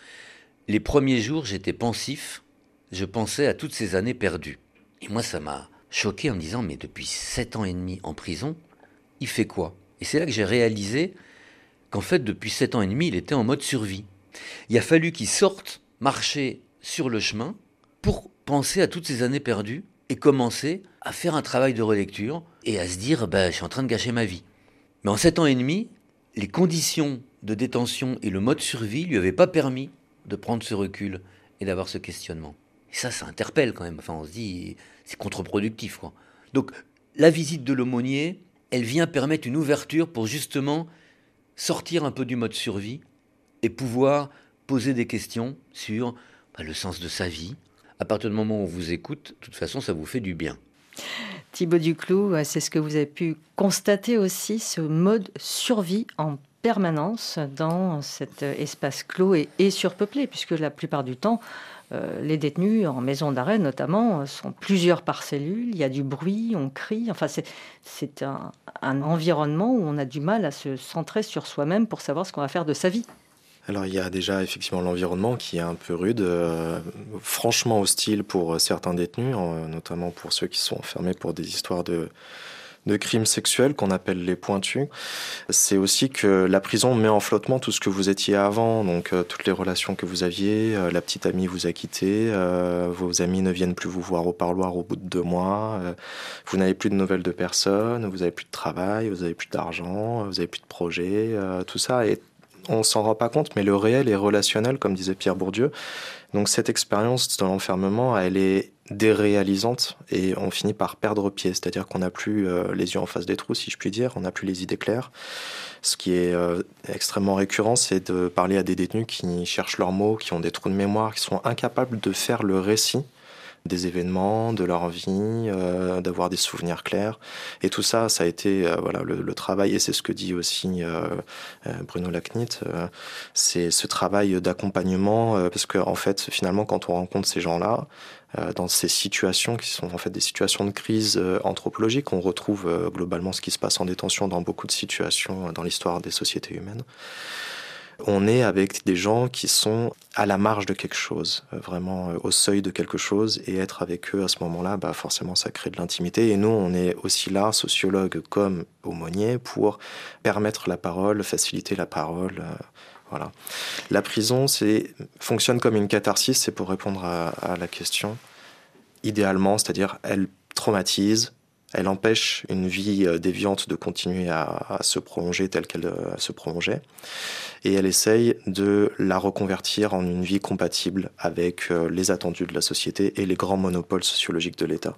les premiers jours, j'étais pensif. Je pensais à toutes ces années perdues. Et moi, ça m'a choqué en me disant, mais depuis 7 ans et demi en prison, il fait quoi? Et c'est là que j'ai réalisé qu'en fait, depuis sept ans et demi, il était en mode survie. Il a fallu qu'il sorte, marcher sur le chemin, pour penser à toutes ces années perdues et commencer à faire un travail de relecture et à se dire, bah, je suis en train de gâcher ma vie. Mais en sept ans et demi, les conditions de détention et le mode survie lui avaient pas permis de prendre ce recul et d'avoir ce questionnement. Et ça, ça interpelle quand même. Enfin, on se dit, c'est contre-productif. Donc, la visite de l'aumônier, elle vient permettre une ouverture pour justement sortir un peu du mode survie et pouvoir poser des questions sur bah, le sens de sa vie. À partir du moment où on vous écoute, de toute façon, ça vous fait du bien. Thibaut Duclou, c'est ce que vous avez pu constater aussi, ce mode survie en permanence dans cet espace clos et surpeuplé, puisque la plupart du temps, euh, les détenus en maison d'arrêt notamment sont plusieurs par cellule, il y a du bruit, on crie, enfin c'est un, environnement où on a du mal à se centrer sur soi-même pour savoir ce qu'on va faire de sa vie. Alors il y a déjà effectivement l'environnement qui est un peu rude, euh, franchement hostile pour certains détenus, notamment pour ceux qui sont enfermés pour des histoires de, de crimes sexuels qu'on appelle les pointus, c'est aussi que la prison met en flottement tout ce que vous étiez avant, donc euh, toutes les relations que vous aviez, euh, la petite amie vous a quitté, euh, vos amis ne viennent plus vous voir au parloir au bout de deux mois, vous n'avez plus de nouvelles de personnes, vous n'avez plus de travail, vous n'avez plus d'argent, vous n'avez plus de projet, tout ça et on s'en rend pas compte, mais le réel est relationnel, comme disait Pierre Bourdieu. Donc cette expérience de l'enfermement, elle est déréalisante et on finit par perdre pied, c'est-à-dire qu'on n'a plus euh, les yeux en face des trous, si je puis dire, on n'a plus les idées claires. Ce qui est euh, extrêmement récurrent, c'est de parler à des détenus qui cherchent leurs mots, qui ont des trous de mémoire, qui sont incapables de faire le récit des événements, de leur vie, euh, d'avoir des souvenirs clairs. Et tout ça, ça a été voilà le, travail, et c'est ce que dit aussi Bruno Lacnit, c'est ce travail d'accompagnement, parce que en fait, finalement, quand on rencontre ces gens-là, euh, dans ces situations qui sont en fait des situations de crise euh, anthropologique. On retrouve euh, globalement ce qui se passe en détention dans beaucoup de situations dans l'histoire des sociétés humaines. On est avec des gens qui sont à la marge de quelque chose, vraiment au seuil de quelque chose, et être avec eux à ce moment-là, bah forcément, ça crée de l'intimité. Et nous, on est aussi là, sociologues comme aumôniers, pour permettre la parole, faciliter la parole. Voilà. La prison c'est, fonctionne comme une catharsis, c'est pour répondre à, la question. Idéalement, c'est-à-dire elle traumatise, elle empêche une vie euh, déviante de continuer à, se prolonger telle qu'elle euh, se prolongeait, et elle essaye de la reconvertir en une vie compatible avec euh, les attendus de la société et les grands monopoles sociologiques de l'État.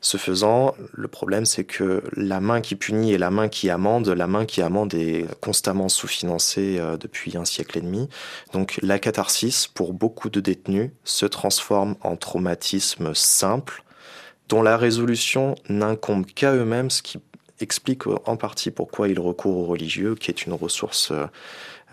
Ce faisant, le problème, c'est que la main qui punit et la main qui amende, la main qui amende est constamment sous-financée depuis un siècle et demi. Donc la catharsis, pour beaucoup de détenus, se transforme en traumatisme simple, dont la résolution n'incombe qu'à eux-mêmes, ce qui explique en partie pourquoi ils recourent au religieux, qui est une ressource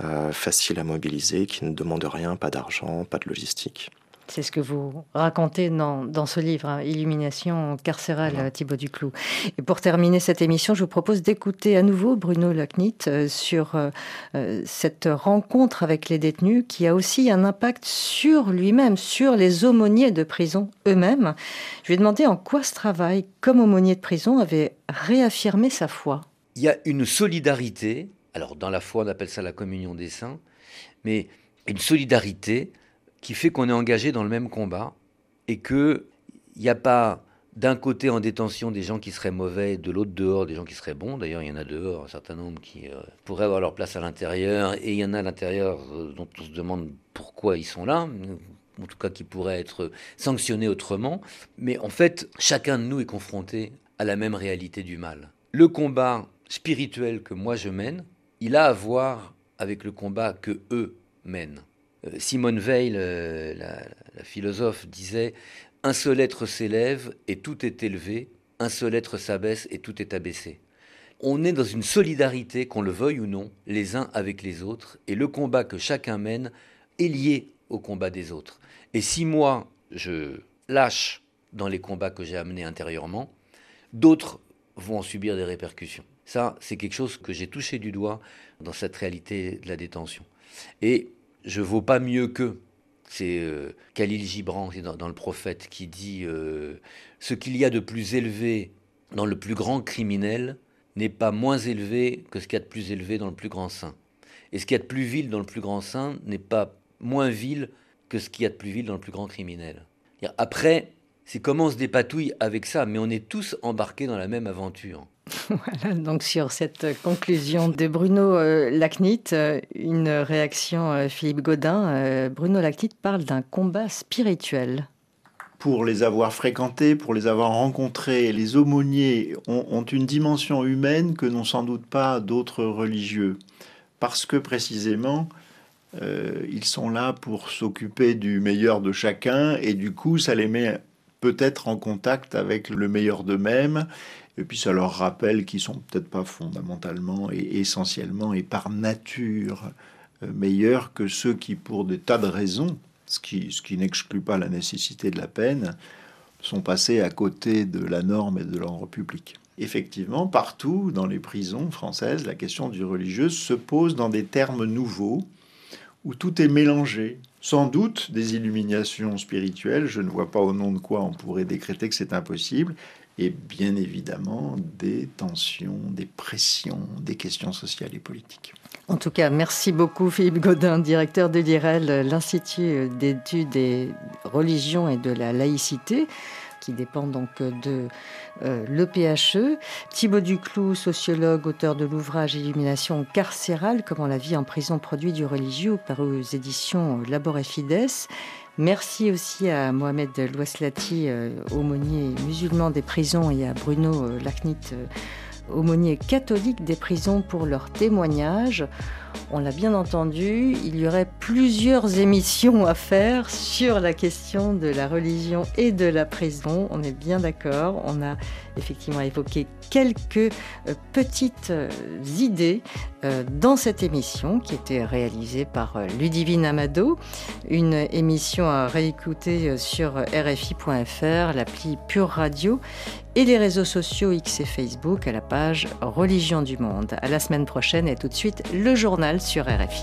euh, facile à mobiliser, qui ne demande rien, pas d'argent, pas de logistique. C'est ce que vous racontez dans, dans ce livre, hein, Illumination carcérale, Thibaut Duclou. Et pour terminer cette émission, je vous propose d'écouter à nouveau Bruno Lacnit euh, sur euh, euh, cette rencontre avec les détenus qui a aussi un impact sur lui-même, sur les aumôniers de prison eux-mêmes. Je lui ai demandé en quoi ce travail, comme aumônier de prison, avait réaffirmé sa foi. Il y a une solidarité, alors dans la foi on appelle ça la communion des saints, mais une solidarité qui fait qu'on est engagé dans le même combat et qu'il n'y a pas d'un côté en détention des gens qui seraient mauvais, de l'autre dehors des gens qui seraient bons. D'ailleurs, il y en a dehors un certain nombre qui euh, pourraient avoir leur place à l'intérieur, et il y en a à l'intérieur euh, dont on se demande pourquoi ils sont là, en tout cas qui pourraient être sanctionnés autrement. Mais en fait, chacun de nous est confronté à la même réalité du mal. Le combat spirituel que moi je mène, il a à voir avec le combat que eux mènent. Euh, Simone Veil, la, la philosophe, disait un seul être s'élève et tout est élevé, un seul être s'abaisse et tout est abaissé. On est dans une solidarité, qu'on le veuille ou non, les uns avec les autres, et le combat que chacun mène est lié au combat des autres. Et si moi, je lâche dans les combats que j'ai amenés intérieurement, d'autres vont en subir des répercussions. Ça, c'est quelque chose que j'ai touché du doigt dans cette réalité de la détention. Et je vaux pas mieux qu'eux. C'est euh, Khalil Gibran dans, le Prophète qui dit euh, Ce qu'il y a de plus élevé dans le plus grand criminel n'est pas moins élevé que ce qu'il y a de plus élevé dans le plus grand saint. Et ce qu'il y a de plus vil dans le plus grand saint n'est pas moins vil que ce qu'il y a de plus vil dans le plus grand criminel. Après, c'est comment on se dépatouille avec ça, mais on est tous embarqués dans la même aventure. Voilà, donc sur cette conclusion de Bruno euh, Lacnit, euh, une réaction euh, Philippe Godin. Bruno Lacnit parle d'un combat spirituel. Pour les avoir fréquentés, pour les avoir rencontrés, les aumôniers ont, une dimension humaine que n'ont sans doute pas d'autres religieux. Parce que précisément, ils sont là pour s'occuper du meilleur de chacun et du coup, ça les met peut-être en contact avec le meilleur d'eux-mêmes et puis ça leur rappelle qu'ils sont peut-être pas fondamentalement et essentiellement et par nature euh, meilleurs que ceux qui, pour des tas de raisons, ce qui, ce qui n'exclut pas la nécessité de la peine, sont passés à côté de la norme et de l'ordre public. Effectivement, partout dans les prisons françaises, la question du religieux se pose dans des termes nouveaux, où tout est mélangé. Sans doute des illuminations spirituelles, je ne vois pas au nom de quoi on pourrait décréter que c'est impossible, et bien évidemment des tensions, des pressions, des questions sociales et politiques. En tout cas, merci beaucoup Philippe Godin, directeur de l'IREL, l'Institut d'études des religions et de la laïcité qui dépend donc de euh, l'EPHE. Thibaut Duclou, sociologue, auteur de l'ouvrage Illumination carcérale, comment la vie en prison produit du religieux, paru aux éditions Labor et Fides. Merci aussi à Mohamed Louaslati, euh, aumônier musulman des prisons, et à Bruno euh, Lacnit, euh, aumônier catholique des prisons, pour leur témoignage. On l'a bien entendu, il y aurait plusieurs émissions à faire sur la question de la religion et de la prison. On est bien d'accord. On a effectivement évoqué quelques euh, petites euh, idées euh, dans cette émission qui était réalisée par Ludivine Amado. Une émission à réécouter sur rfi.fr, l'appli Pure Radio et les réseaux sociaux X et Facebook à la page Religion du Monde. À la semaine prochaine et tout de suite le sur RFI.